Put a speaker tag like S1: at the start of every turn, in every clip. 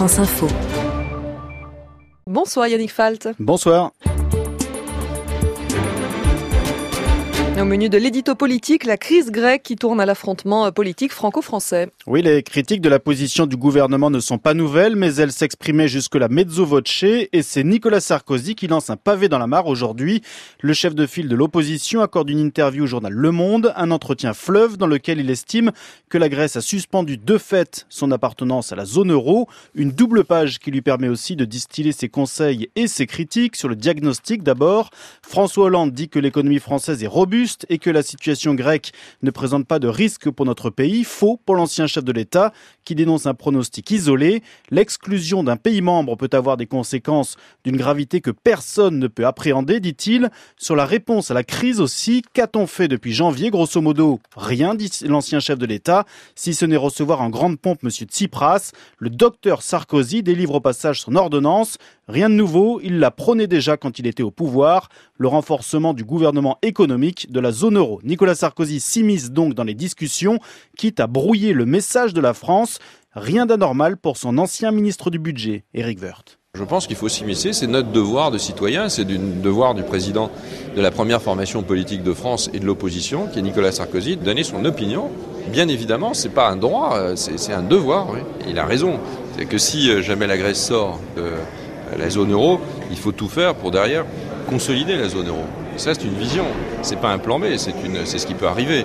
S1: France Info.
S2: Bonsoir Yannick Falt.
S3: Bonsoir.
S2: Au menu de l'édito politique, la crise grecque qui tourne à l'affrontement politique franco-français.
S3: Oui, les critiques de la position du gouvernement ne sont pas nouvelles, mais elles s'exprimaient jusque-là mezzo voce, et c'est Nicolas Sarkozy qui lance un pavé dans la mare aujourd'hui. Le chef de file de l'opposition accorde une interview au journal Le Monde, un entretien fleuve dans lequel il estime que la Grèce a suspendu de fait son appartenance à la zone euro, une double page qui lui permet aussi de distiller ses conseils et ses critiques sur le diagnostic d'abord. François Hollande dit que l'économie française est robuste, et que la situation grecque ne présente pas de risque pour notre pays. Faux pour l'ancien chef de l'État qui dénonce un pronostic isolé. L'exclusion d'un pays membre peut avoir des conséquences d'une gravité que personne ne peut appréhender, dit-il. Sur la réponse à la crise aussi, qu'a-t-on fait depuis janvier? Grosso modo, rien, dit l'ancien chef de l'État, si ce n'est recevoir en grande pompe M. Tsipras. Le docteur Sarkozy délivre au passage son ordonnance. Rien de nouveau, il l'a prôné déjà quand il était au pouvoir, le renforcement du gouvernement économique de la zone euro. Nicolas Sarkozy s'immisce donc dans les discussions, quitte à brouiller le message de la France. Rien d'anormal pour son ancien ministre du budget, Éric Woerth.
S4: Je pense qu'il faut s'immiscer, c'est notre devoir de citoyen, c'est du devoir du président de la première formation politique de France et de l'opposition, qui est Nicolas Sarkozy, de donner son opinion. Bien évidemment, c'est pas un droit, c'est un devoir. Il a raison. C'est que si euh, jamais la Grèce sort de la zone euro, il faut tout faire pour derrière consolider la zone euro. Ça, c'est une vision. C'est pas un plan B, c'est ce qui peut arriver.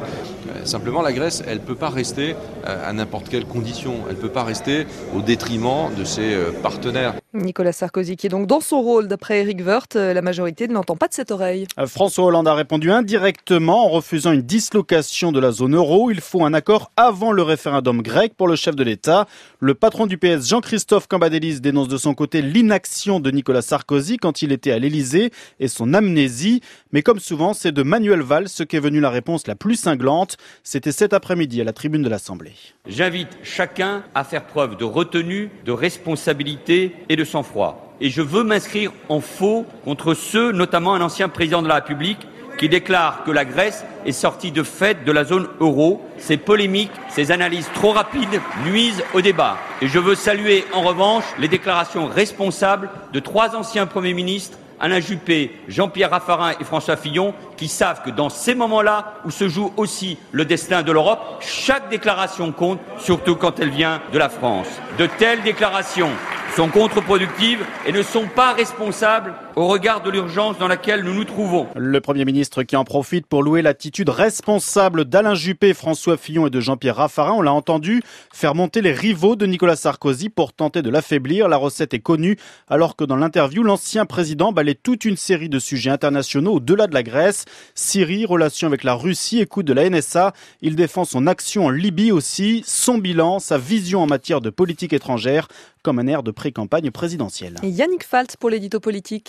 S4: Euh, simplement, la Grèce, elle ne peut pas rester euh, à n'importe quelle condition. Elle ne peut pas rester au détriment de ses euh, partenaires.
S2: Nicolas Sarkozy qui est donc dans son rôle d'après Eric Woerth, la majorité ne l'entend pas de cette oreille.
S3: François Hollande a répondu indirectement en refusant une dislocation de la zone euro. Il faut un accord avant le référendum grec pour le chef de l'État. Le patron du PS, Jean-Christophe Cambadélis, dénonce de son côté l'inaction de Nicolas Sarkozy quand il était à l'Élysée et son amnésie. Mais comme souvent, c'est de Manuel Valls ce qu'est venue la réponse la plus cinglante. C'était cet après-midi à la tribune de l'Assemblée.
S5: J'invite chacun à faire preuve de retenue, de responsabilité et de sang-froid. Et je veux m'inscrire en faux contre ceux, notamment un ancien président de la République, qui déclare que la Grèce est sortie de fait de la zone euro. Ces polémiques, ces analyses trop rapides nuisent au débat. Et je veux saluer en revanche les déclarations responsables de trois anciens premiers ministres Alain Juppé, Jean-Pierre Raffarin et François Fillon, qui savent que dans ces moments-là, où se joue aussi le destin de l'Europe, chaque déclaration compte, surtout quand elle vient de la France. De telles déclarations sont contre-productives et ne sont pas responsables au regard de l'urgence dans laquelle nous nous trouvons.
S3: Le Premier ministre qui en profite pour louer l'attitude responsable d'Alain Juppé, François Fillon et de Jean-Pierre Raffarin, on l'a entendu, faire monter les rivaux de Nicolas Sarkozy pour tenter de l'affaiblir. La recette est connue, alors que dans l'interview, l'ancien président balait toute une série de sujets internationaux au-delà de la Grèce. Syrie, relations avec la Russie, écoute de la NSA. Il défend son action en Libye aussi, son bilan, sa vision en matière de politique étrangère, comme un air de pré-campagne présidentielle.
S2: Yannick Falt pour l'édito politique.